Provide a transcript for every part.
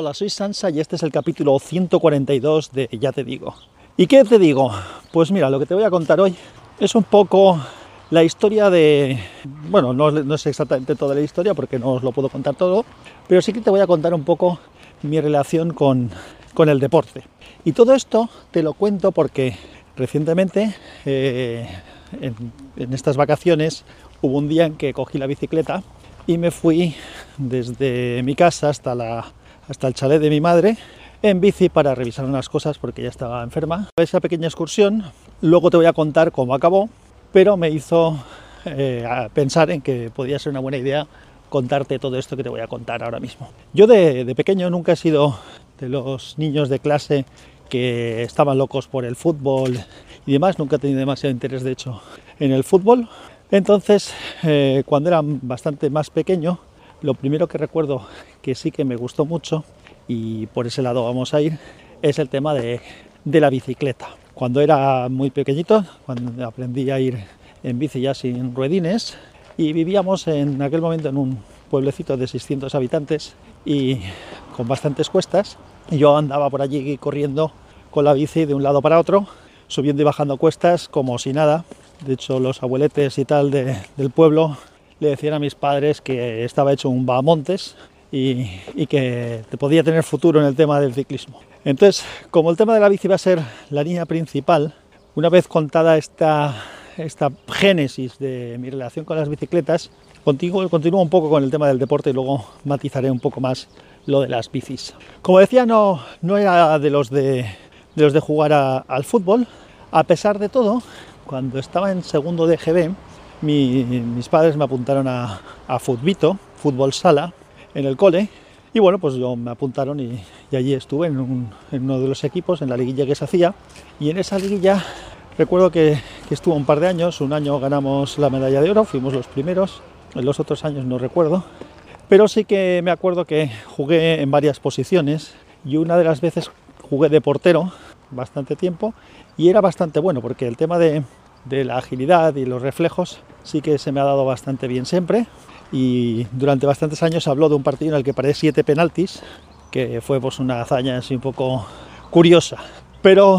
Hola, soy Sansa y este es el capítulo 142 de Ya te digo. ¿Y qué te digo? Pues mira, lo que te voy a contar hoy es un poco la historia de... Bueno, no, no es exactamente toda la historia porque no os lo puedo contar todo, pero sí que te voy a contar un poco mi relación con, con el deporte. Y todo esto te lo cuento porque recientemente, eh, en, en estas vacaciones, hubo un día en que cogí la bicicleta y me fui desde mi casa hasta la hasta el chalet de mi madre en bici para revisar unas cosas porque ya estaba enferma. Esa pequeña excursión, luego te voy a contar cómo acabó, pero me hizo eh, pensar en que podría ser una buena idea contarte todo esto que te voy a contar ahora mismo. Yo de, de pequeño nunca he sido de los niños de clase que estaban locos por el fútbol y demás, nunca he tenido demasiado interés de hecho en el fútbol. Entonces, eh, cuando era bastante más pequeño, lo primero que recuerdo que sí que me gustó mucho, y por ese lado vamos a ir, es el tema de, de la bicicleta. Cuando era muy pequeñito, cuando aprendí a ir en bici ya sin ruedines, y vivíamos en aquel momento en un pueblecito de 600 habitantes y con bastantes cuestas, yo andaba por allí corriendo con la bici de un lado para otro, subiendo y bajando cuestas como si nada. De hecho, los abueletes y tal de, del pueblo le decían a mis padres que estaba hecho un bamontes y, y, que podía tener futuro en el tema del ciclismo. Entonces, como el tema de la bici va a ser la línea principal, una vez contada esta, esta génesis de mi relación con las bicicletas, continúo, continúo un poco con el tema del deporte y luego matizaré un poco más lo de las bicis. Como decía, no, no era de los de, de, los de jugar a, al fútbol. A pesar de todo, cuando estaba en segundo de GB, mi, mis padres me apuntaron a, a Futbito, fútbol sala, en el cole. Y bueno, pues yo me apuntaron y, y allí estuve en, un, en, uno de los equipos, en la liguilla que se hacía. Y en esa liguilla recuerdo que, que, estuvo un par de años. Un año ganamos la medalla de oro, fuimos los primeros. En los otros años no recuerdo. Pero sí que me acuerdo que jugué en varias posiciones. Y una de las veces jugué de portero bastante tiempo. Y era bastante bueno porque el tema de, de la agilidad y los reflejos sí que se me ha dado bastante bien siempre. Y durante bastantes años habló de un partido en el que paré siete penaltis que fue pues una hazaña así un poco curiosa. Pero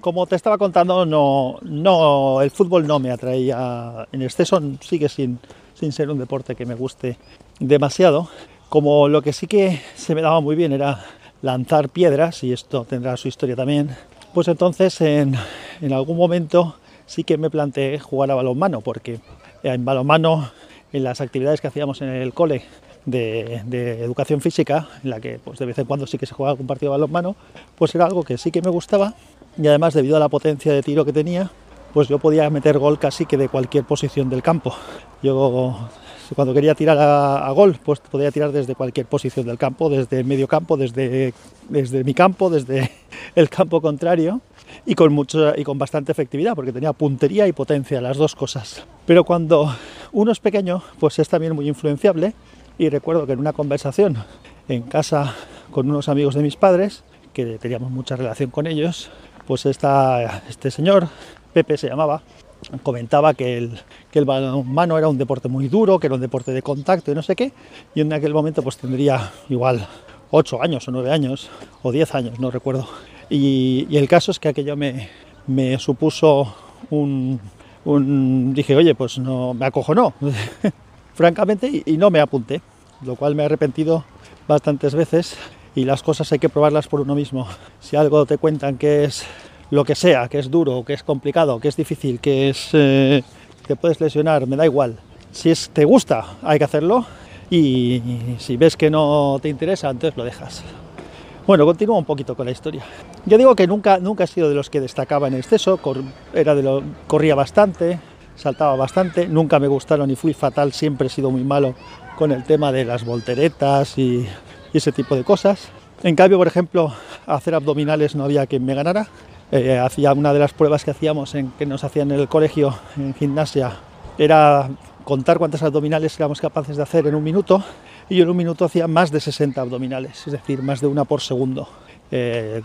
como te estaba contando no, no el fútbol no me atraía en exceso sigue sin, sin ser un deporte que me guste demasiado. Como lo que sí que se me daba muy bien era lanzar piedras y esto tendrá su historia también pues entonces en, en algún momento sí que me planteé jugar a balonmano, porque en balonmano, en las actividades que hacíamos en el cole de, de, educación física, en la que pues, de vez en cuando sí que se jugaba algún partido de balonmano, pues era algo que sí que me gustaba y además debido a la potencia de tiro que tenía, pues yo podía meter gol casi que de cualquier posición del campo. Yo cuando quería tirar a, a, gol, pues podía tirar desde cualquier posición del campo, desde el medio campo, desde, desde mi campo, desde el campo contrario y con, mucho, y con bastante efectividad, porque tenía puntería y potencia, las dos cosas. Pero cuando uno es pequeño, pues es también muy influenciable y recuerdo que en una conversación en casa con unos amigos de mis padres, que teníamos mucha relación con ellos, pues esta, este señor, Pepe se llamaba, comentaba que el, que el balonmano era un deporte muy duro, que era un deporte de contacto y no sé qué, y en aquel momento pues tendría igual 8 años o 9 años o 10 años, no recuerdo. Y, el caso es que aquello me, supuso un, Dije, oye, pues no, me acojonó, francamente, y, no me apunté, lo cual me he arrepentido bastantes veces y las cosas hay que probarlas por uno mismo. Si algo te cuentan que es lo que sea, que es duro, que es complicado, que es difícil, que es eh, te puedes lesionar, me da igual. Si es, te gusta, hay que hacerlo y si ves que no te interesa, entonces lo dejas. Bueno, continúo un poquito con la historia. Yo digo que nunca, nunca he sido de los que destacaba en exceso, cor, era de lo, corría bastante, saltaba bastante, nunca me gustaron y fui fatal, siempre he sido muy malo con el tema de las volteretas y, y ese tipo de cosas. En cambio, por ejemplo, hacer abdominales no había quien me ganara. Eh, hacía una de las pruebas que hacíamos en que nos hacían en el colegio en gimnasia era contar cuántas abdominales éramos capaces de hacer en un minuto y yo en un minuto hacía más de 60 abdominales, es decir, más de una por segundo. Eh,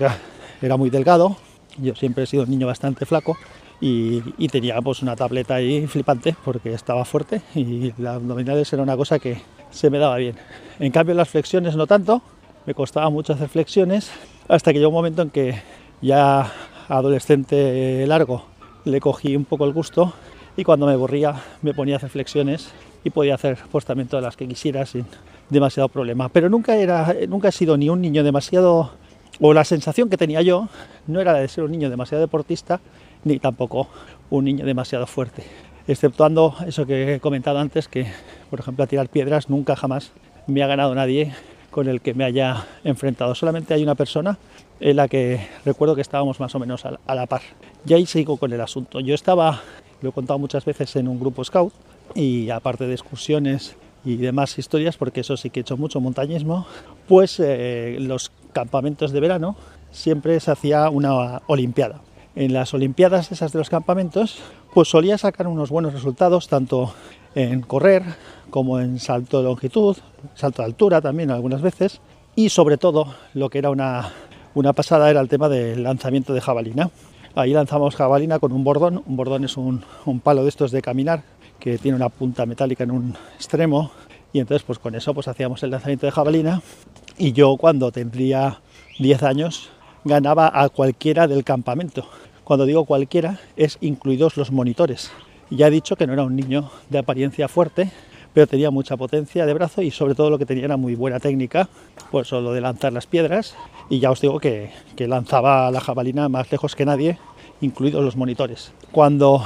era muy delgado, yo siempre he sido un niño bastante flaco y, y, tenía pues una tableta ahí flipante porque estaba fuerte y las abdominales era una cosa que se me daba bien. En cambio las flexiones no tanto, me costaba mucho hacer flexiones, hasta que llegó un momento en que ya adolescente largo le cogí un poco el gusto y cuando me aburría me ponía a hacer flexiones y podía hacer pues también todas las que quisiera sin demasiado problema. Pero nunca, era, nunca he sido ni un niño demasiado, o la sensación que tenía yo no era la de ser un niño demasiado deportista, ni tampoco un niño demasiado fuerte. Exceptuando eso que he comentado antes, que por ejemplo a tirar piedras nunca jamás me ha ganado nadie con el que me haya enfrentado. Solamente hay una persona en la que recuerdo que estábamos más o menos a la par. Y ahí sigo con el asunto. Yo estaba, lo he contado muchas veces, en un grupo scout y aparte de excursiones y demás historias, porque eso sí que he hecho mucho montañismo, pues eh, los campamentos de verano siempre se hacía una olimpiada. En las olimpiadas esas de los campamentos, pues solía sacar unos buenos resultados, tanto en correr como en salto de longitud, salto de altura también algunas veces, y sobre todo lo que era una, una pasada era el tema del lanzamiento de jabalina. Ahí lanzamos jabalina con un bordón, un bordón es un, un palo de estos de caminar que tiene una punta metálica en un extremo y entonces pues con eso pues hacíamos el lanzamiento de jabalina y yo cuando tendría 10 años ganaba a cualquiera del campamento. Cuando digo cualquiera es incluidos los monitores. Ya he dicho que no era un niño de apariencia fuerte, pero tenía mucha potencia de brazo y sobre todo lo que tenía era muy buena técnica, pues lo de lanzar las piedras y ya os digo que, que lanzaba la jabalina más lejos que nadie incluidos los monitores. Cuando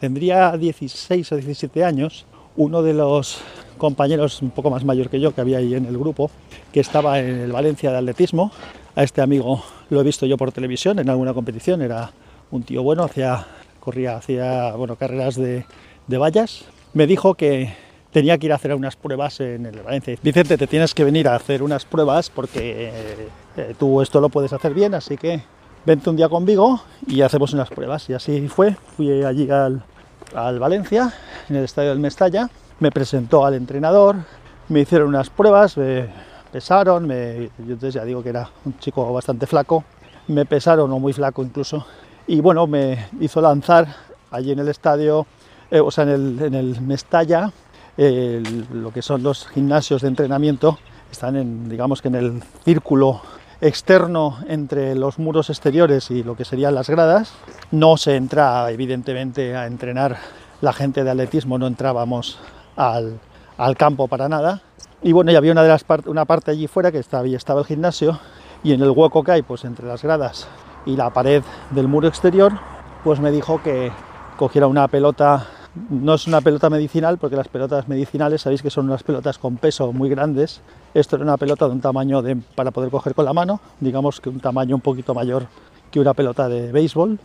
tendría 16 o 17 años, uno de los compañeros un poco más mayor que yo que había ahí en el grupo, que estaba en el Valencia de atletismo, a este amigo lo he visto yo por televisión en alguna competición, era un tío bueno, hacía, corría, hacía bueno, carreras de, de vallas, me dijo que tenía que ir a hacer unas pruebas en el Valencia. Vicente, te tienes que venir a hacer unas pruebas porque eh, tú esto lo puedes hacer bien, así que vente un día conmigo y hacemos unas pruebas. Y así fue, fui allí al, Valencia, en el estadio del Mestalla, me presentó al entrenador, me hicieron unas pruebas, me pesaron, yo entonces ya digo que era un chico bastante flaco, me pesaron o muy flaco incluso, y bueno, me hizo lanzar allí en el estadio, eh, o sea, en el, en el Mestalla, lo que son los gimnasios de entrenamiento, están en, digamos que en el círculo externo entre los muros exteriores y lo que serían las gradas. No se entra, evidentemente, a entrenar la gente de atletismo, no entrábamos al, campo para nada. Y bueno, ya había una, de las una parte allí fuera que estaba, estaba el gimnasio y en el hueco que hay pues, entre las gradas y la pared del muro exterior, pues me dijo que cogiera una pelota no es una pelota medicinal porque las pelotas medicinales sabéis que son unas pelotas con peso muy grandes. Esto era una pelota de un tamaño para poder coger con la mano, digamos que un tamaño un poquito mayor que una pelota de béisbol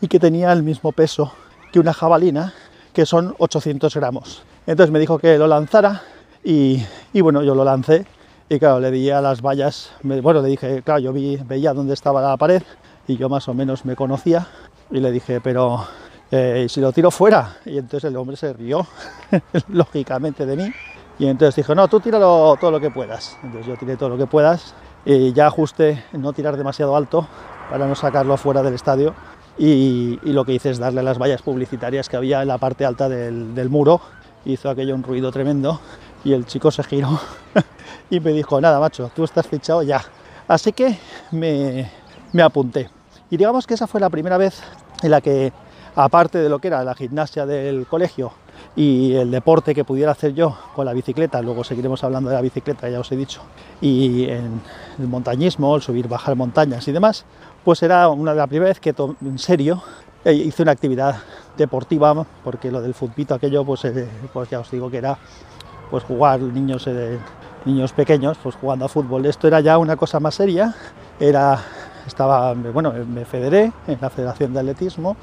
y que tenía el mismo peso que una jabalina, que son 800 gramos. Entonces me dijo que lo lanzara y, bueno, yo lo lancé y claro, le di a las vallas, bueno, le dije, claro, yo vi, veía dónde estaba la pared y yo más o menos me conocía y le dije, pero eh, y si lo tiro fuera. Y entonces el hombre se rió, lógicamente, de mí. Y entonces dijo, no, tú tíralo todo lo que puedas. Entonces yo tiré todo lo que puedas y ya ajusté no tirar demasiado alto para no sacarlo fuera del estadio. Y, lo que hice es darle las vallas publicitarias que había en la parte alta del, muro. Hizo aquello un ruido tremendo y el chico se giró y me dijo, nada, macho, tú estás fichado ya. Así que me, me apunté. Y digamos que esa fue la primera vez en la que aparte de lo que era la gimnasia del colegio y el deporte que pudiera hacer yo con la bicicleta, luego seguiremos hablando de la bicicleta, ya os he dicho, y el montañismo, el subir, bajar montañas y demás, pues era una de las primeras vez que en serio eh, hice una actividad deportiva, porque lo del futbito aquello, pues, eh, pues ya os digo que era pues jugar niños, eh, niños pequeños, pues jugando a fútbol. Esto era ya una cosa más seria, era, estaba, bueno, me federé en la Federación de Atletismo,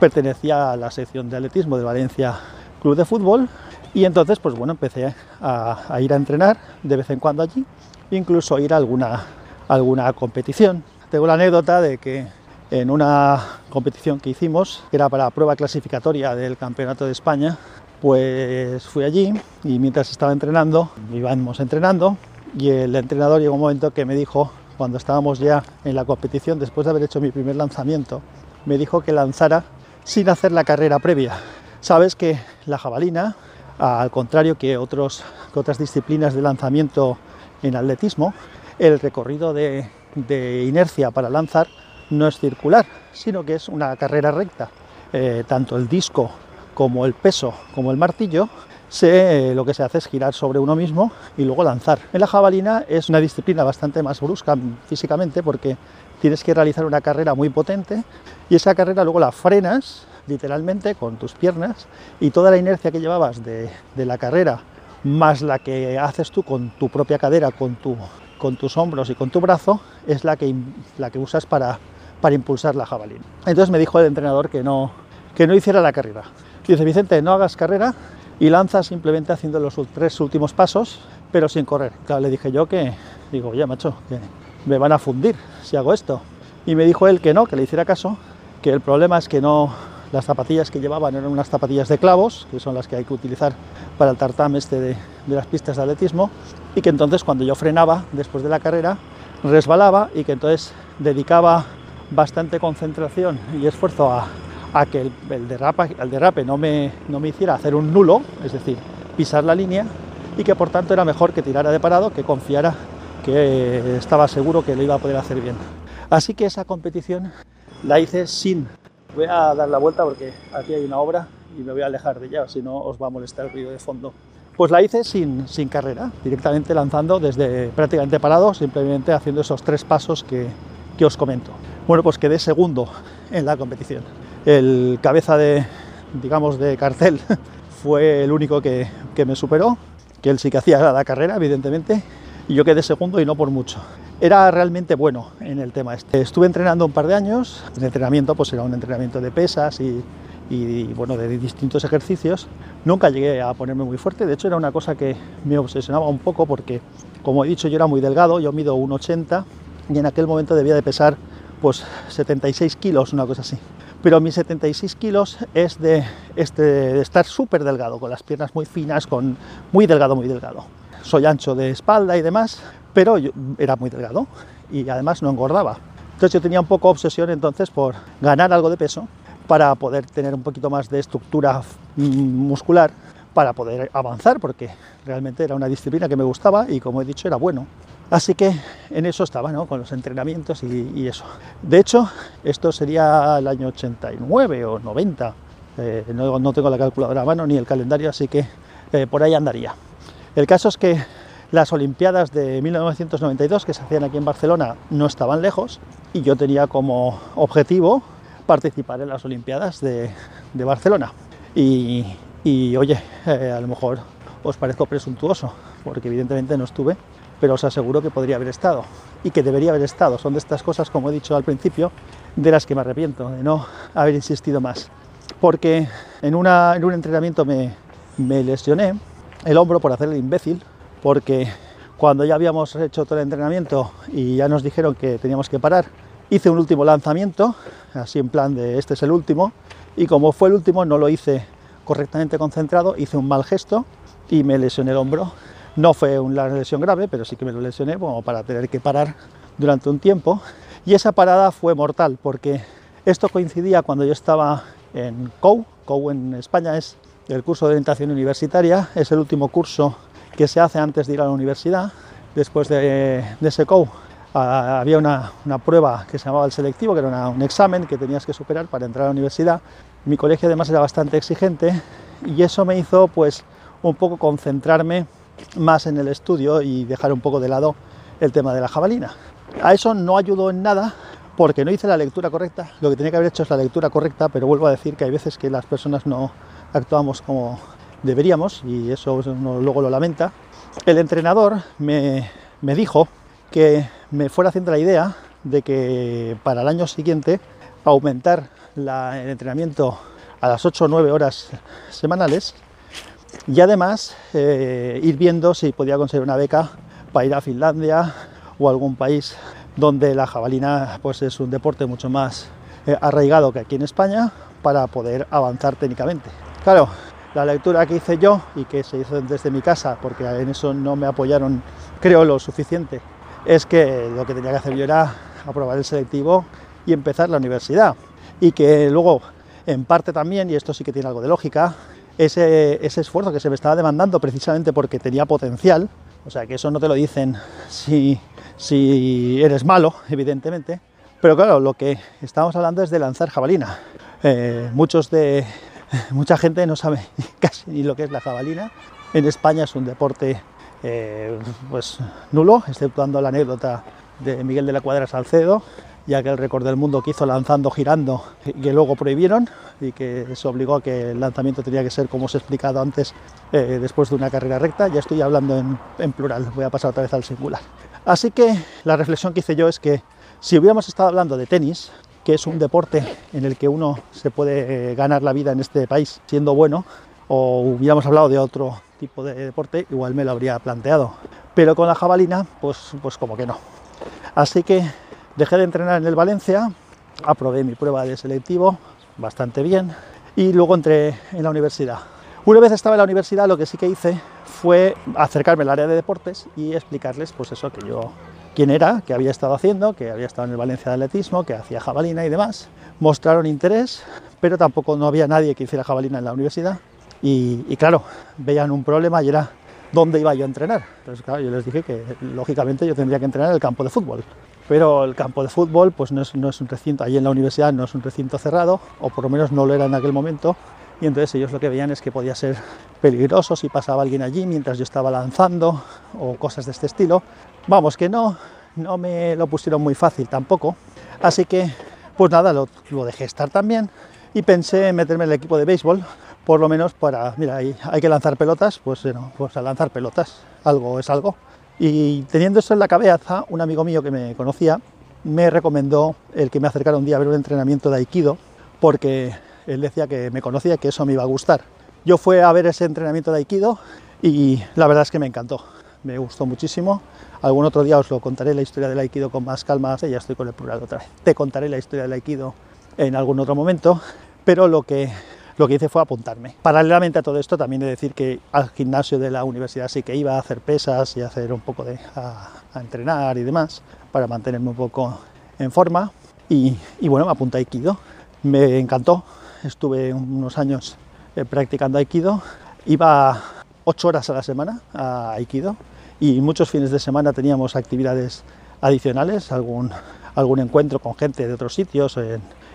pertenecía a la sección de atletismo de Valencia Club de Fútbol y entonces pues bueno empecé a, ir a entrenar de vez en cuando allí, incluso ir a alguna, alguna competición. Tengo la anécdota de que en una competición que hicimos, que era para la prueba clasificatoria del Campeonato de España, pues fui allí y mientras estaba entrenando, íbamos entrenando y el entrenador llegó un momento que me dijo, cuando estábamos ya en la competición, después de haber hecho mi primer lanzamiento, me dijo que lanzara sin hacer la carrera previa. Sabes que la jabalina, al contrario que, otros, otras disciplinas de lanzamiento en atletismo, el recorrido de, de inercia para lanzar no es circular, sino que es una carrera recta. Eh, tanto el disco como el peso como el martillo se, eh, lo que se hace es girar sobre uno mismo y luego lanzar. En la jabalina es una disciplina bastante más brusca físicamente porque tienes que realizar una carrera muy potente y esa carrera luego la frenas literalmente con tus piernas y toda la inercia que llevabas de, la carrera más la que haces tú con tu propia cadera, con, con tus hombros y con tu brazo, es la que, la que usas para, para impulsar la jabalina. Entonces me dijo el entrenador que no, que no hiciera la carrera. Dice, Vicente, no hagas carrera y lanza simplemente haciendo los tres últimos pasos, pero sin correr. Le dije yo que, digo, ya macho, que me van a fundir si hago esto. Y me dijo él que no, que le hiciera caso, que el problema es que no, las zapatillas que llevaban eran unas zapatillas de clavos, que son las que hay que utilizar para el tartam este de, de las pistas de atletismo, y que entonces cuando yo frenaba después de la carrera, resbalaba y que entonces dedicaba bastante concentración y esfuerzo a, a que el, derrape no, me, no me hiciera hacer un nulo, es decir, pisar la línea, y que por tanto era mejor que tirara de parado, que confiara que estaba seguro que lo iba a poder hacer bien. Así que esa competición la hice sin Voy a dar la vuelta porque aquí hay una obra y me voy a alejar de ella, si no os va a molestar el ruido de fondo. Pues la hice sin, sin carrera, directamente lanzando desde prácticamente parado, simplemente haciendo esos tres pasos que, que os comento. Bueno, pues quedé segundo en la competición. El cabeza de, digamos, de cartel fue el único que, que me superó, que él sí que hacía la carrera, evidentemente, y yo quedé segundo y no por mucho era realmente bueno en el tema este. Estuve entrenando un par de años, el entrenamiento pues era un entrenamiento de pesas y, y, bueno, de distintos ejercicios. Nunca llegué a ponerme muy fuerte, de hecho era una cosa que me obsesionaba un poco porque, como he dicho, yo era muy delgado, yo mido 1,80 y en aquel momento debía de pesar pues 76 kilos, una cosa así. Pero mis 76 kilos es de, este, de estar súper delgado, con las piernas muy finas, con muy delgado, muy delgado. Soy ancho de espalda y demás, pero era muy delgado y además no engordaba. Entonces yo tenía un poco obsesión entonces por ganar algo de peso para poder tener un poquito más de estructura muscular para poder avanzar porque realmente era una disciplina que me gustaba y como he dicho era bueno. Así que en eso estaba, ¿no? con los entrenamientos y, eso. De hecho, esto sería el año 89 o 90. Eh, no, no, tengo la calculadora a mano ni el calendario, así que eh, por ahí andaría. El caso es que las Olimpiadas de 1992 que se hacían aquí en Barcelona no estaban lejos y yo tenía como objetivo participar en las Olimpiadas de, Barcelona. Y, y oye, eh, a lo mejor os parezco presuntuoso, porque evidentemente no estuve, pero os aseguro que podría haber estado y que debería haber estado. Son de estas cosas, como he dicho al principio, de las que me arrepiento, de no haber insistido más. Porque en, una, en un entrenamiento me, me lesioné el hombro por hacer el imbécil, porque cuando ya habíamos hecho todo el entrenamiento y ya nos dijeron que teníamos que parar, hice un último lanzamiento, así en plan de este es el último, y como fue el último no lo hice correctamente concentrado, hice un mal gesto y me lesioné el hombro. No fue una lesión grave, pero sí que me lo lesioné como para tener que parar durante un tiempo. Y esa parada fue mortal porque esto coincidía cuando yo estaba en COU. COU en España es el curso de orientación universitaria, es el último curso que se hace antes de ir a la universidad. Después de, ese COU a, había una, prueba que se llamaba el selectivo, que era un examen que tenías que superar para entrar a la universidad. Mi colegio además era bastante exigente y eso me hizo pues un poco concentrarme más en el estudio y dejar un poco de lado el tema de la jabalina. A eso no ayudó en nada porque no hice la lectura correcta. Lo que tenía que haber hecho es la lectura correcta, pero vuelvo a decir que hay veces que las personas no actuamos como deberíamos y eso uno luego lo lamenta. El entrenador me, me dijo que me fuera haciendo la idea de que para el año siguiente aumentar el entrenamiento a las 8 o 9 horas semanales y además eh, ir viendo si podía conseguir una beca para ir a Finlandia o algún país donde la jabalina pues es un deporte mucho más eh, arraigado que aquí en España para poder avanzar técnicamente. Claro, la lectura que hice yo y que se hizo desde mi casa, porque en eso no me apoyaron, creo, lo suficiente, es que lo que tenía que hacer yo era aprobar el selectivo y empezar la universidad. Y que luego, en parte también, y esto sí que tiene algo de lógica, ese, esfuerzo que se me estaba demandando precisamente porque tenía potencial, O sea que eso no te lo dicen si, si eres malo, evidentemente. Pero claro, lo que estamos hablando es de lanzar jabalina. Eh, muchos de, mucha gente no sabe casi ni lo que es la jabalina. En España es un deporte eh, pues nulo, exceptuando la anécdota de Miguel de la Cuadra Salcedo, ya que el récord del mundo que hizo lanzando girando, que luego prohibieron y que se obligó a que el lanzamiento tenía que ser como os he explicado antes, eh, después de una carrera recta. Ya estoy hablando en, en plural, voy a pasar otra vez al singular. Así que la reflexión que hice yo es que si hubiéramos estado hablando de tenis, que es un deporte en el que uno se puede ganar la vida en este país siendo bueno, o hubiéramos hablado de otro tipo de deporte, igual me lo habría planteado. Pero con la jabalina, pues, pues como que no. Así que dejé de entrenar en el Valencia, aprobé mi prueba de selectivo bastante bien y luego entré en la universidad. Una vez estaba en la universidad, lo que sí que hice fue acercarme al área de deportes y explicarles, pues eso, que yo quién era, qué había estado haciendo, que había estado en el Valencia de Atletismo, que hacía jabalina y demás. Mostraron interés, pero tampoco no había nadie que hiciera jabalina en la universidad. Y, y claro, veían un problema y era dónde iba yo a entrenar. Entonces, claro, yo les dije que lógicamente yo tendría que entrenar en el campo de fútbol. Pero el campo de fútbol pues no es, un recinto, allí en la universidad no es un recinto cerrado, o por lo menos no lo era en aquel momento, y entonces ellos lo que veían es que podía ser peligroso si pasaba alguien allí mientras yo estaba lanzando o cosas de este estilo. Vamos, que no, no me lo pusieron muy fácil tampoco. Así que, pues nada, lo, lo dejé estar también y pensé en meterme en el equipo de béisbol, por lo menos para, mira, hay, hay que lanzar pelotas, pues, bueno, pues a lanzar pelotas, algo es algo. Y teniendo eso en la cabeza, un amigo mío que me conocía me recomendó el que me acercara un día a ver un entrenamiento de Aikido, porque él decía que me conocía, que eso me iba a gustar. Yo fui a ver ese entrenamiento de Aikido y la verdad es que me encantó, me gustó muchísimo. Algún otro día os lo contaré la historia del Aikido con más calma, ya estoy con el plural otra vez. Te contaré la historia del Aikido en algún otro momento, pero lo que, lo que hice fue apuntarme. Paralelamente a todo esto, también he de decir que al gimnasio de la universidad sí que iba a hacer pesas y a hacer un poco de. a, a entrenar y demás, para mantenerme un poco en forma. Y, y bueno, me apunté a Aikido. Me encantó, estuve unos años eh, practicando Aikido. Iba ocho horas a la semana a Aikido y muchos fines de semana teníamos actividades adicionales, algún, algún encuentro con gente de otros sitios,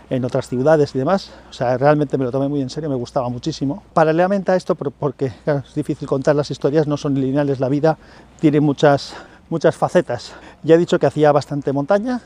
en otras ciudades y demás. O sea, realmente me lo tomé muy en serio, me gustaba muchísimo. Paralelamente a esto, porque es difícil contar las historias, no son lineales, la vida tiene muchas, muchas facetas. Ya he dicho que hacía bastante montaña,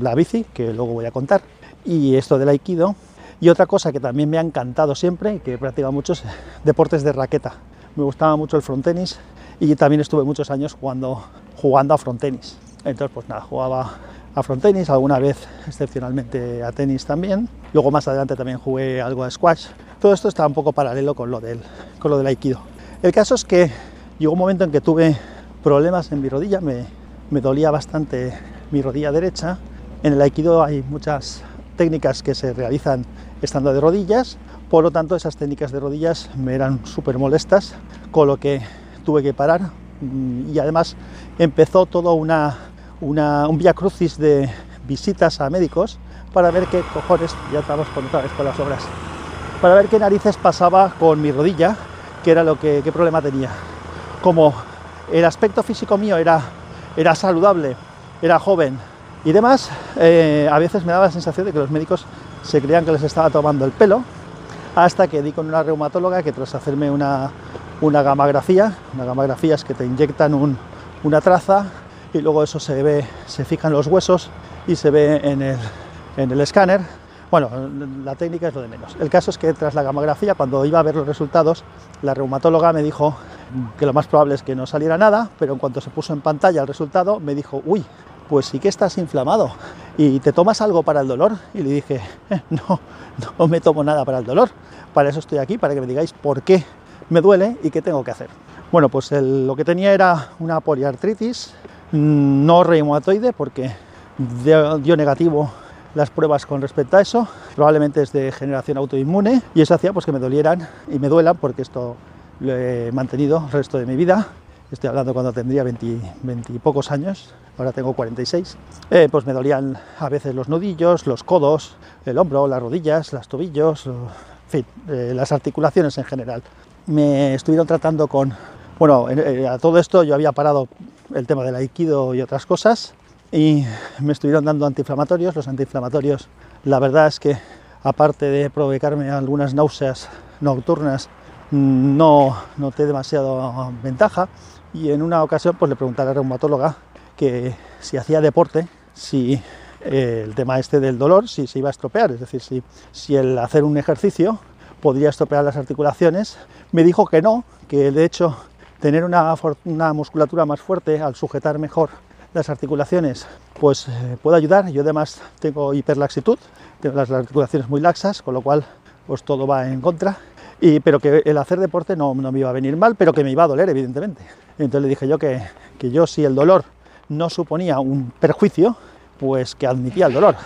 la bici, que luego voy a contar, y esto del aikido. Y otra cosa que también me ha encantado siempre y que he practicado muchos deportes de raqueta. Me gustaba mucho el frontenis y también estuve muchos años jugando, jugando a frontenis. Entonces, pues nada, jugaba a frontenis, alguna vez excepcionalmente a tenis también. Luego más adelante también jugué algo a squash. Todo esto está un poco paralelo con lo del, con lo del aikido. El caso es que llegó un momento en que tuve problemas en mi rodilla, me, me dolía bastante mi rodilla derecha. En el aikido hay muchas técnicas que se realizan estando de rodillas, por lo tanto esas técnicas de rodillas me eran súper molestas, con lo que tuve que parar y además empezó todo una, un via crucis de visitas a médicos para ver qué cojones, ya estamos con otra vez con las obras, para ver qué narices pasaba con mi rodilla, qué era lo que, qué problema tenía. Como el aspecto físico mío era, era saludable, era joven y demás, eh, a veces me daba la sensación de que los médicos se creían que les estaba tomando el pelo, hasta que di con una reumatóloga que tras hacerme una, una gamografía, una gamografía es que te inyectan un, una traza y luego eso se ve, se fijan los huesos y se ve en el, en el escáner. Bueno, la técnica es lo de menos. El caso es que tras la gamografía, cuando iba a ver los resultados, la reumatóloga me dijo que lo más probable es que no saliera nada, pero en cuanto se puso en pantalla el resultado, me dijo, uy, pues sí que estás inflamado y te tomas algo para el dolor. Y le dije, eh, no, no me tomo nada para el dolor. Para eso estoy aquí, para que me digáis por qué me duele y qué tengo que hacer. Bueno, pues el, lo que tenía era una poliartritis, no reumatoide, porque dio, negativo las pruebas con respecto a eso, probablemente es de generación autoinmune y eso hacía pues que me dolieran y me duelan porque esto lo he mantenido el resto de mi vida. Estoy hablando cuando tendría 20, 20 y pocos años, ahora tengo 46. Eh, pues me dolían a veces los nudillos, los codos, el hombro, las rodillas, los tobillos, en fin, eh, las articulaciones en general. Me estuvieron tratando con, Bueno, eh, a todo esto yo había parado el tema del aikido y otras cosas y me estuvieron dando antiinflamatorios. Los antiinflamatorios, la verdad es que aparte de provocarme algunas náuseas nocturnas, no noté demasiado ventaja y en una ocasión pues le pregunté a la reumatóloga que si hacía deporte, si eh, el tema este del dolor, si se iba a estropear, es decir, si, si el hacer un ejercicio podría estropear las articulaciones. Me dijo que no, que de hecho tener una, una musculatura más fuerte al sujetar mejor las articulaciones pues eh, puede ayudar. Yo además tengo hiperlaxitud, tengo las articulaciones muy laxas, con lo cual pues todo va en contra. Y, pero que el hacer deporte no, no, me iba a venir mal, pero que me iba a doler, evidentemente. Entonces le dije yo que, que yo si el dolor no suponía un perjuicio, pues que admitía el dolor.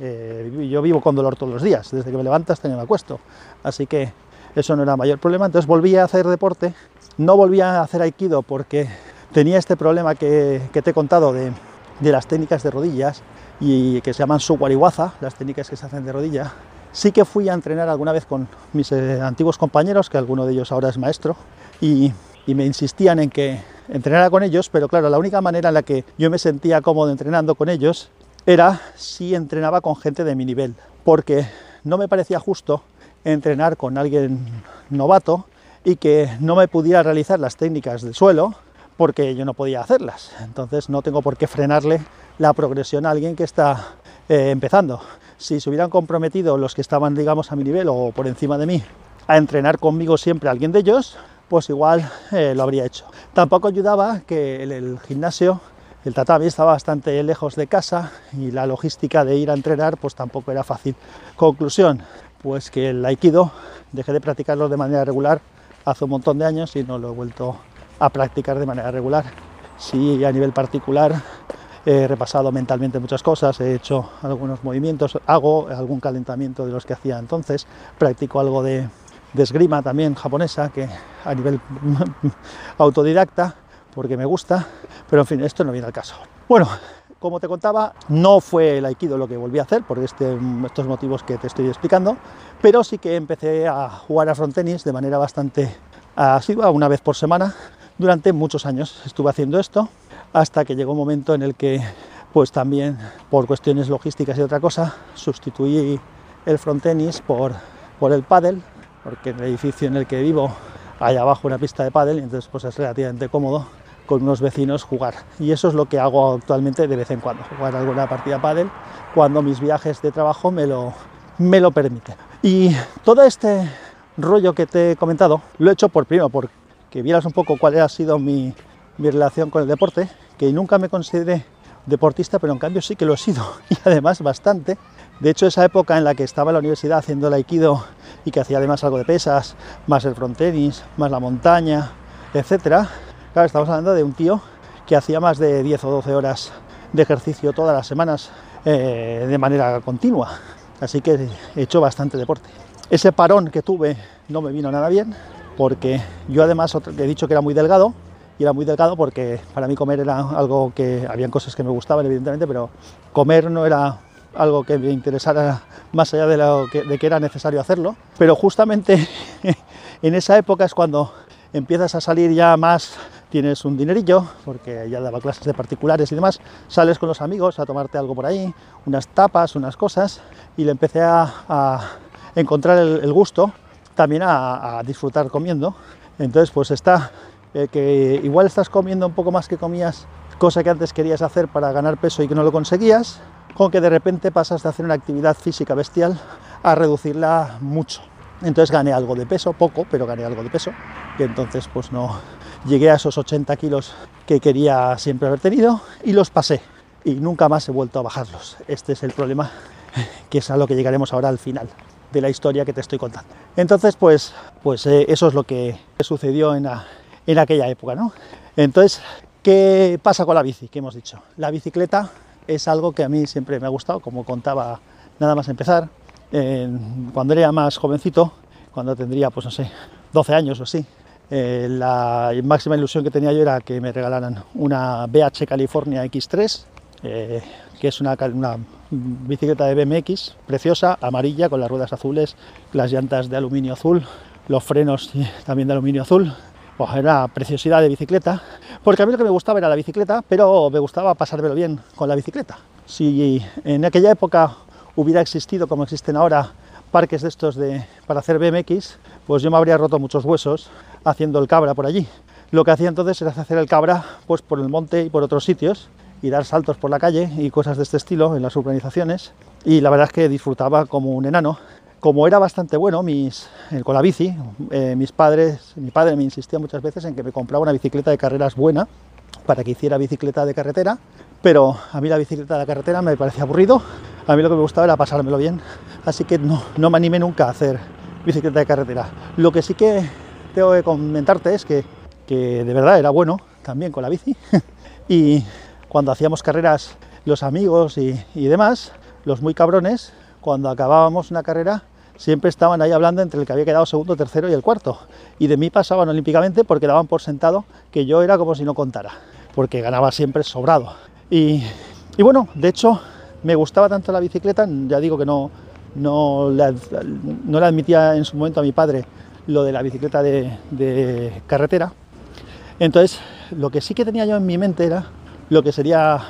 Eh, yo vivo con dolor todos los días, desde que me levanto hasta que me acuesto. Así que eso no era mayor problema. Entonces volví a hacer deporte. No volví a hacer aikido porque tenía este problema que, te he contado de, las técnicas de rodillas y que se llaman suwariwaza, las técnicas que se hacen de rodilla. Sí que fui a entrenar alguna vez con mis eh, antiguos compañeros, que alguno de ellos ahora es maestro, y me insistían en que entrenara con ellos, pero claro, la única manera en la que yo me sentía cómodo entrenando con ellos era si entrenaba con gente de mi nivel, porque no me parecía justo entrenar con alguien novato y que no me pudiera realizar las técnicas del suelo porque yo no podía hacerlas. Entonces no tengo por qué frenarle la progresión a alguien que está eh, empezando. Si se hubieran comprometido los que estaban, digamos, a mi nivel o por encima de mí a entrenar conmigo siempre alguien de ellos, pues igual eh, lo habría hecho. Tampoco ayudaba que el, el gimnasio, el tatami estaba bastante lejos de casa y la logística de ir a entrenar pues tampoco era fácil. Conclusión, pues que el aikido dejé de practicarlo de manera regular hace un montón de años y no lo he vuelto a practicar de manera regular. Sí, a nivel particular he repasado mentalmente muchas cosas, he hecho algunos movimientos, hago algún calentamiento de los que hacía entonces, practico algo de, de esgrima también japonesa, que a nivel autodidacta, porque me gusta, pero en fin, esto no viene al caso. Bueno, como te contaba, no fue el aikido lo que volví a hacer por este, estos motivos que te estoy explicando, pero sí que empecé a jugar a frontenis de manera bastante asidua, una vez por semana, durante muchos años. Estuve haciendo esto hasta que llegó un momento en el que, pues también por cuestiones logísticas y otra cosa, sustituí el frontenis por, por el pádel, porque en el edificio en el que vivo hay abajo una pista de pádel y entonces pues es relativamente cómodo con unos vecinos jugar. Y eso es lo que hago actualmente de vez en cuando, jugar alguna partida pádel cuando mis viajes de trabajo me lo, me lo permiten. Y todo este rollo que te he comentado lo he hecho por primero, porque vieras un poco cuál ha sido mi, mi relación con el deporte, que nunca me consideré deportista, pero en cambio sí que lo he sido, y además bastante. De hecho, esa época en la que estaba en la universidad haciendo el aikido y que hacía además algo de pesas, más el frontenis, más la montaña, etcétera, Claro, estamos hablando de un tío que hacía más de 10 o 12 horas de ejercicio todas las semanas eh, de manera continua. Así que he hecho bastante deporte. Ese parón que tuve no me vino nada bien, porque yo además he dicho que era muy delgado, y era muy delgado porque para mí comer era algo que, habían cosas que me gustaban evidentemente, pero comer no era algo que me interesara más allá de, lo de que era necesario hacerlo. Pero justamente en esa época es cuando empiezas a salir ya más tienes un dinerillo, porque ya daba clases de particulares y demás, sales con los amigos a tomarte algo por ahí, unas tapas, unas cosas, y le empecé a, encontrar el, gusto también a, disfrutar comiendo. Entonces, pues está eh, que igual estás comiendo un poco más que comías, cosa que antes querías hacer para ganar peso y que no lo conseguías, con que de repente pasas de hacer una actividad física bestial a reducirla mucho. Entonces gané algo de peso, poco, pero gané algo de peso, y entonces pues no, llegué a esos 80 kilos que quería siempre haber tenido y los pasé y nunca más he vuelto a bajarlos. Este es el problema que es a lo que llegaremos ahora al final de la historia que te estoy contando. Entonces, pues, pues eh, eso es lo que sucedió en, en aquella época, ¿no? Entonces, ¿qué pasa con la bici? Que hemos dicho. La bicicleta es algo que a mí siempre me ha gustado, como contaba nada más empezar. Cuando era más jovencito, cuando tendría, pues no sé, 12 años o así, eh, la máxima ilusión que tenía yo era que me regalaran una BH California X3, eh, que es una, una, bicicleta de BMX preciosa, amarilla, con las ruedas azules, las llantas de aluminio azul, los frenos también de aluminio azul, era una preciosidad de bicicleta, porque a mí lo que me gustaba era la bicicleta, pero me gustaba pasármelo bien con la bicicleta. Si en aquella época hubiera existido, como existen ahora, parques de estos de, para hacer BMX, pues yo me habría roto muchos huesos haciendo el cabra por allí. Lo que hacía entonces era hacer el cabra pues por el monte y por otros sitios y dar saltos por la calle y cosas de este estilo en las urbanizaciones y la verdad es que disfrutaba como un enano. Como era bastante bueno mis, eh, con la bici, eh, mis padres, mi padre me insistía muchas veces en que me compraba una bicicleta de carreras buena para que hiciera bicicleta de carretera, pero a mí la bicicleta de carretera me parecía aburrido, a mí lo que me gustaba era pasármelo bien, así que no, no me animé nunca a hacer bicicleta de carretera. Lo que sí que tengo que comentarte es que, que de verdad era bueno también con la bici y cuando hacíamos carreras los amigos y, y demás, los muy cabrones, cuando acabábamos una carrera siempre estaban ahí hablando entre el que había quedado segundo, tercero y el cuarto. Y de mí pasaban olímpicamente porque daban por sentado que yo era como si no contara, porque ganaba siempre sobrado. Y, y bueno, de hecho, me gustaba tanto la bicicleta, ya digo que no, no, le, no admitía en su momento a mi padre lo de la bicicleta de, carretera. Entonces, lo que sí que tenía yo en mi mente era lo que sería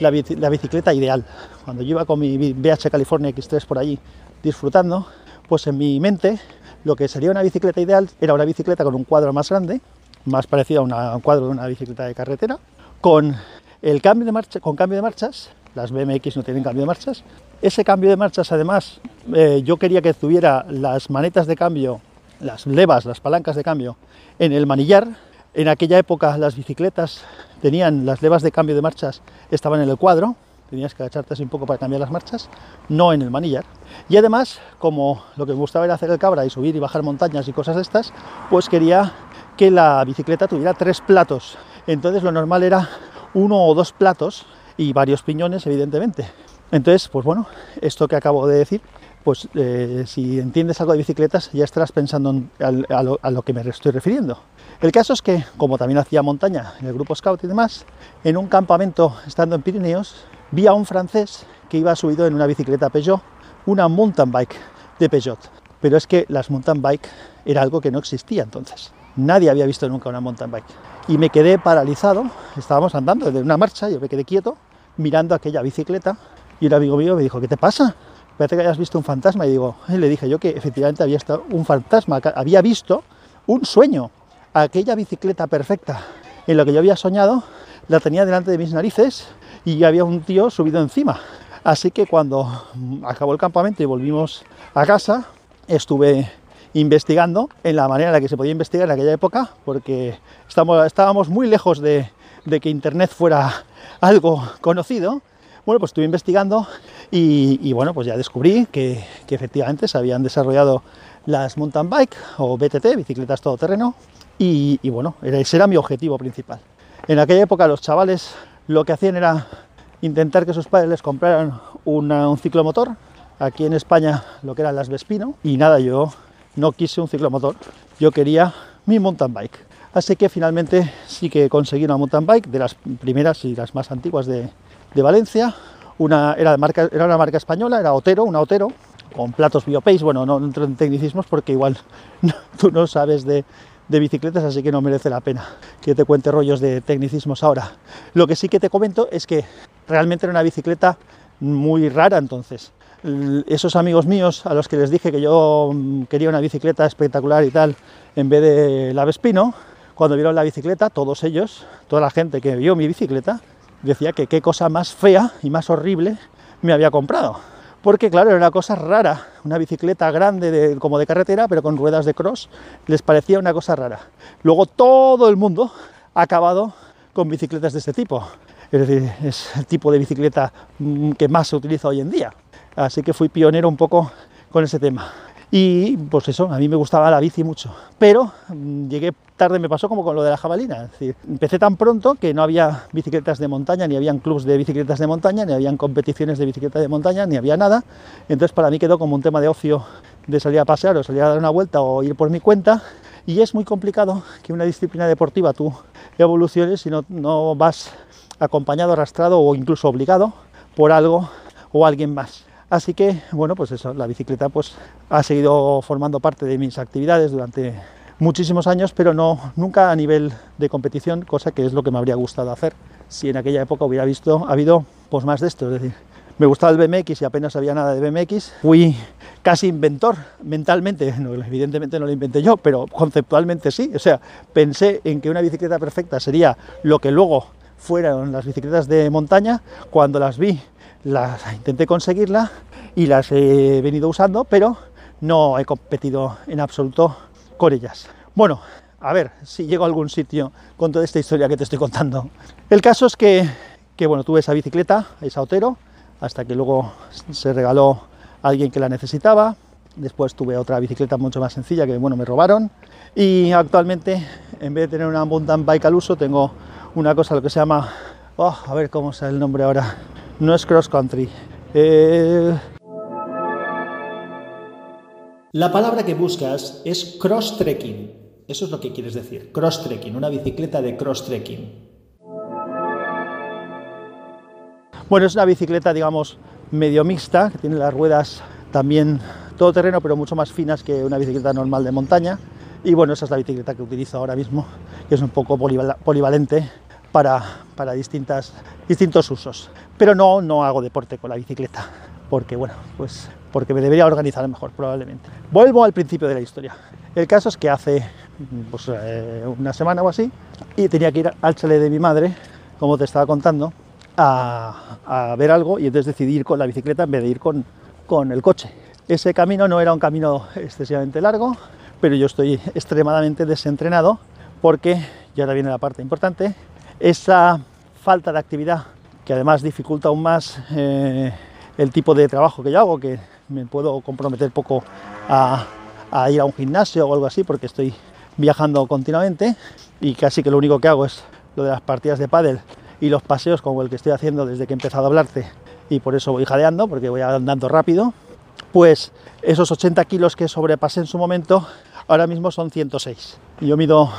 la, bicicleta ideal. Cuando yo iba con mi BH California X3 por allí disfrutando, pues en mi mente lo que sería una bicicleta ideal era una bicicleta con un cuadro más grande, más parecido a un cuadro de una bicicleta de carretera, con el cambio de marcha, con cambio de marchas, las BMX no tienen cambio de marchas. Ese cambio de marchas, además, eh, yo quería que tuviera las manetas de cambio, las levas, las palancas de cambio en el manillar. En aquella época las bicicletas tenían las levas de cambio de marchas, estaban en el cuadro, tenías que agacharte así un poco para cambiar las marchas, no en el manillar. Y además, como lo que me gustaba era hacer el cabra y subir y bajar montañas y cosas de estas, pues quería que la bicicleta tuviera tres platos. Entonces lo normal era uno o dos platos y varios piñones, evidentemente. Entonces, pues bueno, esto que acabo de decir, pues eh, si entiendes algo de bicicletas ya estarás pensando en, a, a, lo, a, lo, que me estoy refiriendo. El caso es que, como también hacía montaña en el grupo Scout y demás, en un campamento estando en Pirineos, vi a un francés que iba subido en una bicicleta Peugeot, una mountain bike de Peugeot. Pero es que las mountain bike era algo que no existía entonces. Nadie había visto nunca una mountain bike. Y me quedé paralizado, estábamos andando de una marcha, yo me quedé quieto, mirando aquella bicicleta, y un amigo mío me dijo, ¿qué te pasa? Parece que hayas visto un fantasma. Y digo, y le dije yo que efectivamente había estado un fantasma, había visto un sueño. Aquella bicicleta perfecta en lo que yo había soñado, la tenía delante de mis narices y había un tío subido encima. Así que cuando acabó el campamento y volvimos a casa, estuve investigando en la manera en la que se podía investigar en aquella época, porque estábamos muy lejos de, que Internet fuera algo conocido. Bueno, pues estuve investigando y, bueno, pues ya descubrí que, efectivamente se habían desarrollado las mountain bike o BTT, bicicletas todoterreno, y, y bueno, ese era mi objetivo principal. En aquella época los chavales lo que hacían era intentar que sus padres les compraran un ciclomotor. Aquí en España lo que eran las Vespino. Y nada, yo no quise un ciclomotor, yo quería mi mountain bike. Así que finalmente sí que conseguí una mountain bike de las primeras y las más antiguas de, de Valencia. Una, era, de marca, era una marca española, era Otero, una Otero, con platos Biopace. Bueno, no entro en tecnicismos porque igual no, tú no sabes de, de bicicletas, así que no merece la pena que te cuente rollos de tecnicismos ahora. Lo que sí que te comento es que realmente era una bicicleta muy rara entonces. Esos amigos míos a los que les dije que yo quería una bicicleta espectacular y tal, en vez de la Vespino, cuando vieron la bicicleta, todos ellos, toda la gente que vio mi bicicleta, decía que qué cosa más fea y más horrible me había comprado porque claro, era una cosa rara, una bicicleta grande de, como de carretera, pero con ruedas de cross, les parecía una cosa rara. Luego todo el mundo ha acabado con bicicletas de este tipo, es decir, es el tipo de bicicleta mm, que más se utiliza hoy en día. Así que fui pionero un poco con ese tema. Y pues eso, a mí me gustaba la bici mucho. Pero mmm, llegué tarde, me pasó como con lo de la jabalina. Es decir, empecé tan pronto que no había bicicletas de montaña, ni habían clubs de bicicletas de montaña, ni habían competiciones de bicicleta de montaña, ni había nada. Entonces para mí quedó como un tema de ocio de salir a pasear o salir a dar una vuelta o ir por mi cuenta. Y es muy complicado que una disciplina deportiva tú evoluciones si no, no vas acompañado, arrastrado o incluso obligado por algo o alguien más. Así que, bueno, pues eso, la bicicleta pues ha seguido formando parte de mis actividades durante muchísimos años, pero no, nunca a nivel de competición, cosa que es lo que me habría gustado hacer si en aquella época hubiera visto, habido pues más de esto, es decir, me gustaba el BMX y apenas sabía nada de BMX. Fui casi inventor mentalmente, evidentemente no lo inventé yo, pero conceptualmente sí. O sea, pensé en que una bicicleta perfecta sería lo que luego fueron las bicicletas de montaña. Cuando las vi, las intenté conseguirla y las he venido usando, pero no he competido en absoluto con ellas. Bueno, a ver si llego a algún sitio con toda esta historia que te estoy contando. El caso es que, que bueno, tuve esa bicicleta, esa Otero, hasta que luego se regaló a alguien que la necesitaba. Después tuve otra bicicleta mucho más sencilla que bueno, me robaron. Y actualmente, en vez de tener una mountain bike al uso, tengo una cosa lo que se llama. Oh, a ver cómo es el nombre ahora. No es cross country. Eh... La palabra que buscas es cross trekking. Eso es lo que quieres decir. Cross trekking, una bicicleta de cross trekking. Bueno, es una bicicleta, digamos, medio mixta, que tiene las ruedas también todo terreno, pero mucho más finas que una bicicleta normal de montaña. Y bueno, esa es la bicicleta que utilizo ahora mismo, que es un poco polivalente para, para distintas, distintos usos. Pero no, no hago deporte con la bicicleta, porque bueno, pues porque me debería organizar mejor probablemente. Vuelvo al principio de la historia. El caso es que hace pues, eh, una semana o así y tenía que ir al chalet de mi madre, como te estaba contando, a, ver algo y entonces decidí ir con la bicicleta en vez de ir con, con el coche. Ese camino no era un camino excesivamente largo, pero yo estoy extremadamente desentrenado porque, y ahora viene la parte importante, esa falta de actividad que además dificulta aún más eh, el tipo de trabajo que yo hago, que me puedo comprometer poco a, ir a un gimnasio o algo así porque estoy viajando continuamente y casi que lo único que hago es lo de las partidas de pádel y los paseos como el que estoy haciendo desde que he empezado a hablarte y por eso voy jadeando porque voy andando rápido, pues esos 80 kilos que sobrepasé en su momento ahora mismo son 106. Yo mido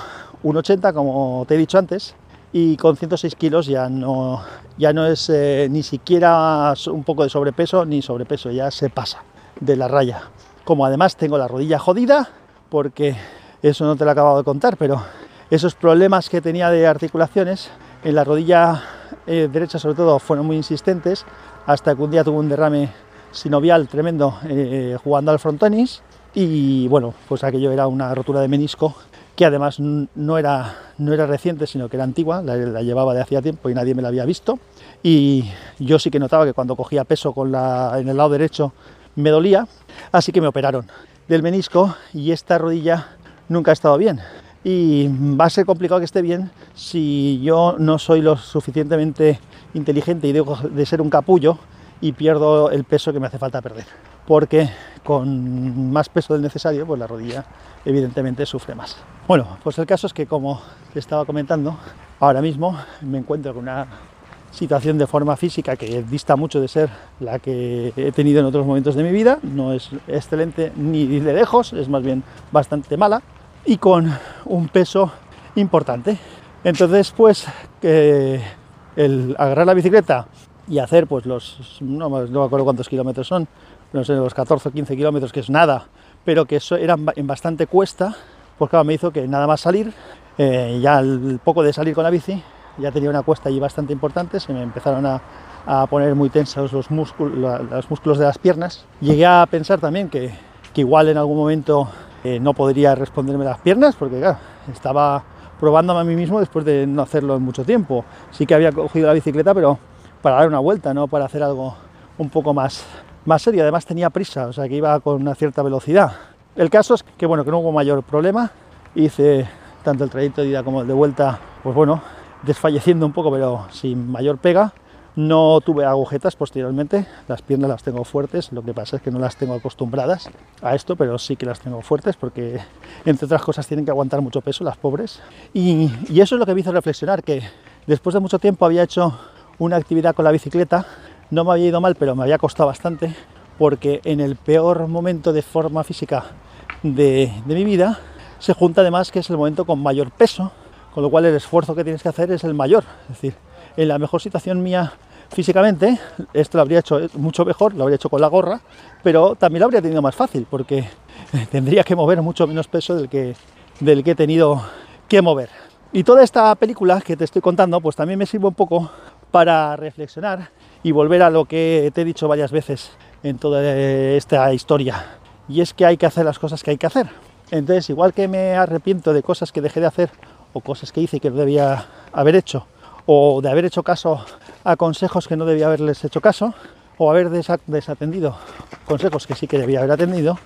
1,80 como te he dicho antes y con 106 kilos ya no, ya no es eh, ni siquiera un poco de sobrepeso ni sobrepeso, ya se pasa de la raya. Como además tengo la rodilla jodida, porque eso no te lo he acabado de contar, pero esos problemas que tenía de articulaciones en la rodilla eh, derecha sobre todo fueron muy insistentes hasta que un día tuve un derrame sinovial tremendo eh, jugando al frontonis y bueno, pues aquello era una rotura de menisco que además no era, no era reciente, sino que era antigua, la, llevaba de hacía tiempo y nadie me la había visto. Y yo sí que notaba que cuando cogía peso con la, en el lado derecho me dolía, así que me operaron del menisco y esta rodilla nunca ha estado bien y va a ser complicado que esté bien si yo no soy lo suficientemente inteligente y dejo de ser un capullo y pierdo el peso que me hace falta perder. Porque con más peso del necesario, pues la rodilla evidentemente sufre más. Bueno, pues el caso es que como te estaba comentando, ahora mismo me encuentro con una situación de forma física que dista mucho de ser la que he tenido en otros momentos de mi vida. No es excelente ni de lejos, es más bien bastante mala y con un peso importante. Entonces, pues, el agarrar la bicicleta y hacer, pues, los, no, me acuerdo cuántos kilómetros son, no sé, los 14 o 15 kilómetros, que es nada, pero que eso era en bastante cuesta, pues claro, me hizo que nada más salir, eh, ya al poco de salir con la bici, ya tenía una cuesta allí bastante importante, se me empezaron a, a poner muy tensos los músculos, los músculos de las piernas. Llegué a pensar también que, que igual en algún momento no podría responderme las piernas porque claro, estaba probándome a mí mismo después de no hacerlo en mucho tiempo. Sí que había cogido la bicicleta, pero para dar una vuelta, no para hacer algo un poco más, más serio. Además tenía prisa, o sea que iba con una cierta velocidad. El caso es que bueno, que no hubo mayor problema. Hice tanto el trayecto de ida como el de vuelta, pues bueno, desfalleciendo un poco, pero sin mayor pega. No tuve agujetas posteriormente, las piernas las tengo fuertes, lo que pasa es que no las tengo acostumbradas a esto, pero sí que las tengo fuertes porque, entre otras cosas, tienen que aguantar mucho peso las pobres. Y, eso es lo que me hizo reflexionar, que después de mucho tiempo había hecho una actividad con la bicicleta, no me había ido mal, pero me había costado bastante, porque en el peor momento de forma física de, mi vida, se junta además que es el momento con mayor peso, con lo cual el esfuerzo que tienes que hacer es el mayor. Es decir, en la mejor situación mía físicamente, esto lo habría hecho mucho mejor, lo habría hecho con la gorra, pero también lo habría tenido más fácil porque tendría que mover mucho menos peso del que, del que he tenido que mover. Y toda esta película que te estoy contando, pues también me sirve un poco para reflexionar y volver a lo que te he dicho varias veces en toda esta historia. Y es que hay que hacer las cosas que hay que hacer. Entonces, igual que me arrepiento de cosas que dejé de hacer o cosas que hice que debía haber hecho, o de haber hecho caso a consejos que no debía haberles hecho caso, o haber desatendido consejos que sí que debía haber atendido,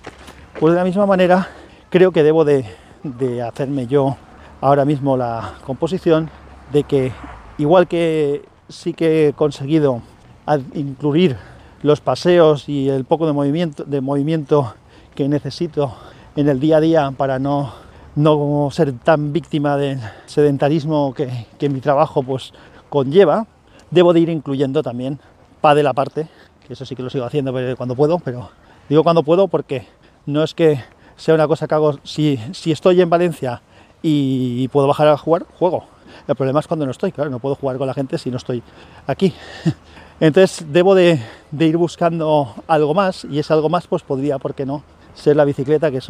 pues de la misma manera creo que debo de, de hacerme yo ahora mismo la composición de que igual que sí que he conseguido incluir los paseos y el poco de movimiento, de movimiento que necesito en el día a día para no, no ser tan víctima del sedentarismo que, que mi trabajo pues conlleva, debo de ir incluyendo también de la parte, que eso sí que lo sigo haciendo cuando puedo, pero digo cuando puedo porque no es que sea una cosa que hago, si, si estoy en Valencia y puedo bajar a jugar, juego. El problema es cuando no estoy, claro, no puedo jugar con la gente si no estoy aquí. Entonces debo de, ir buscando algo más y ese algo más pues podría, ¿por qué no?, ser la bicicleta, que es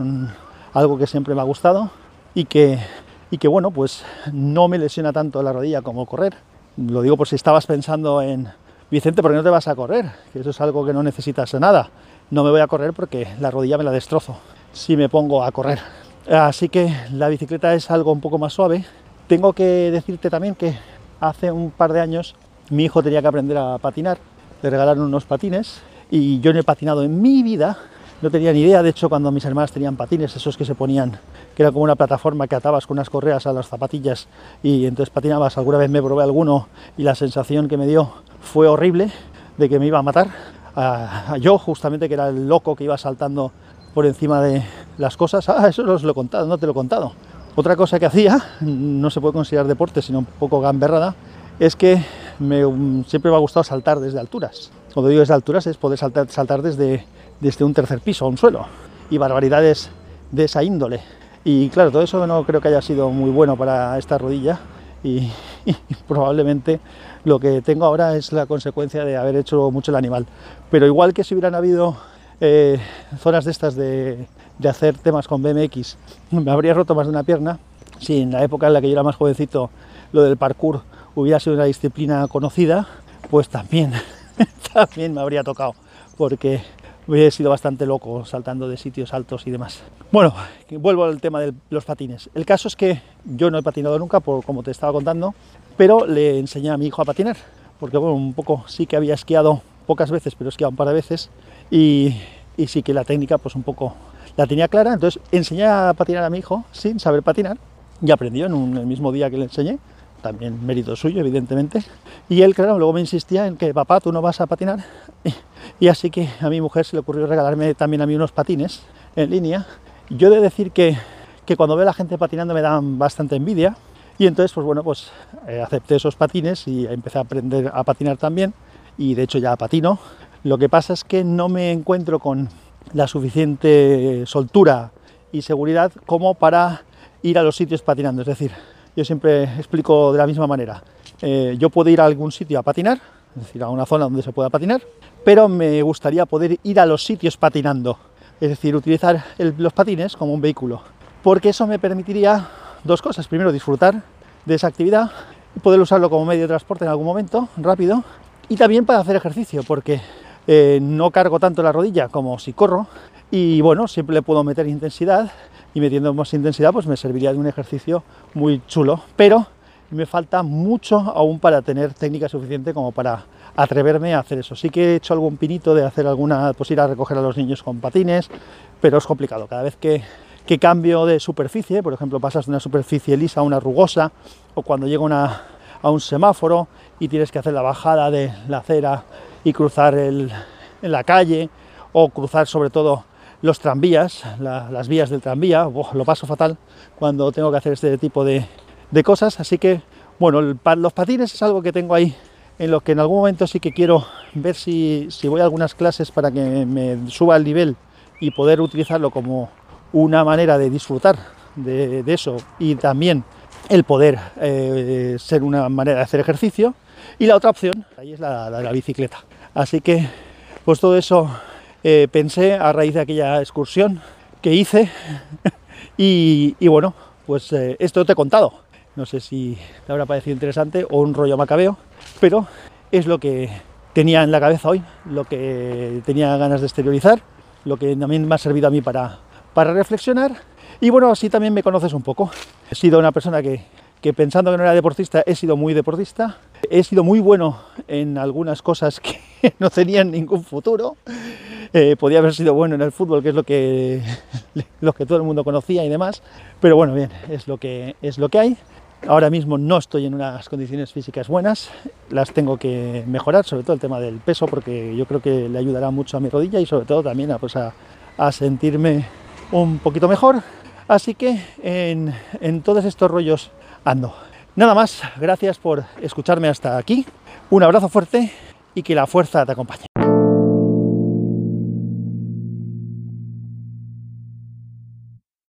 algo que siempre me ha gustado y que, y que, bueno, pues no me lesiona tanto la rodilla como correr. Lo digo por si estabas pensando en, Vicente, ¿por qué no te vas a correr? Que eso es algo que no necesitas nada. No me voy a correr porque la rodilla me la destrozo si me pongo a correr. Así que la bicicleta es algo un poco más suave. Tengo que decirte también que hace un par de años mi hijo tenía que aprender a patinar. Le regalaron unos patines y yo no he patinado en mi vida. No tenía ni idea, de hecho, cuando mis hermanas tenían patines, esos que se ponían, que era como una plataforma que atabas con unas correas a las zapatillas y entonces patinabas. Alguna vez me probé alguno y la sensación que me dio fue horrible de que me iba a matar. A, yo, justamente, que era el loco que iba saltando por encima de las cosas. Ah, eso os lo he contado, no te lo he contado. Otra cosa que hacía, no se puede considerar deporte, sino un poco gamberrada, es que me, siempre me ha gustado saltar desde alturas. Cuando digo desde alturas es poder saltar, desde, un tercer piso a un suelo. Y barbaridades de esa índole. Y claro, todo eso no creo que haya sido muy bueno para esta rodilla. Y, probablemente lo que tengo ahora es la consecuencia de haber hecho mucho el animal. Pero igual que si hubieran habido eh, zonas de estas de, hacer temas con BMX, me habría roto más de una pierna. Si en la época en la que yo era más jovencito lo del parkour hubiera sido una disciplina conocida, pues también, también me habría tocado, porque hubiera sido bastante loco saltando de sitios altos y demás. Bueno, vuelvo al tema de los patines. El caso es que yo no he patinado nunca, por, como te estaba contando, pero le enseñé a mi hijo a patinar, porque bueno, un poco sí que había esquiado pocas veces, pero he esquiado un par de veces y, sí que la técnica pues un poco la tenía clara, entonces enseñé a patinar a mi hijo sin saber patinar y aprendió en el mismo día que le enseñé, también mérito suyo evidentemente, y él claro, luego me insistía en que papá tú no vas a patinar y, así que a mi mujer se le ocurrió regalarme también a mí unos patines en línea. Yo he de decir que, que cuando veo a la gente patinando me dan bastante envidia. Y entonces pues bueno pues eh, acepté esos patines y empecé a aprender a patinar también. Y de hecho ya patino. Lo que pasa es que no me encuentro con la suficiente soltura y seguridad como para ir a los sitios patinando. Es decir, yo siempre explico de la misma manera. Eh, yo puedo ir a algún sitio a patinar, es decir, a una zona donde se pueda patinar, pero me gustaría poder ir a los sitios patinando. Es decir, utilizar los patines como un vehículo. Porque eso me permitiría dos cosas. Primero, disfrutar de esa actividad poder usarlo como medio de transporte en algún momento, rápido. Y también para hacer ejercicio, porque eh, no cargo tanto la rodilla como si corro y bueno, siempre le puedo meter intensidad y metiendo más intensidad pues me serviría de un ejercicio muy chulo, pero me falta mucho aún para tener técnica suficiente como para atreverme a hacer eso. Sí que he hecho algún pinito de hacer alguna, pues ir a recoger a los niños con patines, pero es complicado. Cada vez que, cambio de superficie, por ejemplo, pasas de una superficie lisa a una rugosa, o cuando llego a un semáforo y tienes que hacer la bajada de la acera y cruzar en la calle o cruzar sobre todo los tranvías, las vías del tranvía, lo paso fatal cuando tengo que hacer este tipo de, cosas, así que bueno, los patines es algo que tengo ahí en lo que en algún momento sí que quiero ver si, voy a algunas clases para que me suba el nivel y poder utilizarlo como una manera de disfrutar de, eso y también el poder eh, ser una manera de hacer ejercicio. Y la otra opción, ahí es la de la bicicleta. Así que, pues todo eso eh, pensé a raíz de aquella excursión que hice y, bueno, pues eh, esto te he contado. No sé si te habrá parecido interesante o un rollo macabeo, pero es lo que tenía en la cabeza hoy, lo que tenía ganas de exteriorizar, lo que también me ha servido a mí para, para reflexionar. Y bueno, así también me conoces un poco. He sido una persona que, que pensando que no era deportista, he sido muy deportista. He sido muy bueno en algunas cosas que no tenían ningún futuro. Eh, podía haber sido bueno en el fútbol, que es lo que, lo que todo el mundo conocía y demás. Pero bueno, bien, es lo que, es lo que hay. Ahora mismo no estoy en unas condiciones físicas buenas, las tengo que mejorar, sobre todo el tema del peso, porque yo creo que le ayudará mucho a mi rodilla y sobre todo también a, pues a, a sentirme un poquito mejor. Así que en, en todos estos rollos ando. Nada más, gracias por escucharme hasta aquí. Un abrazo fuerte y que la fuerza te acompañe.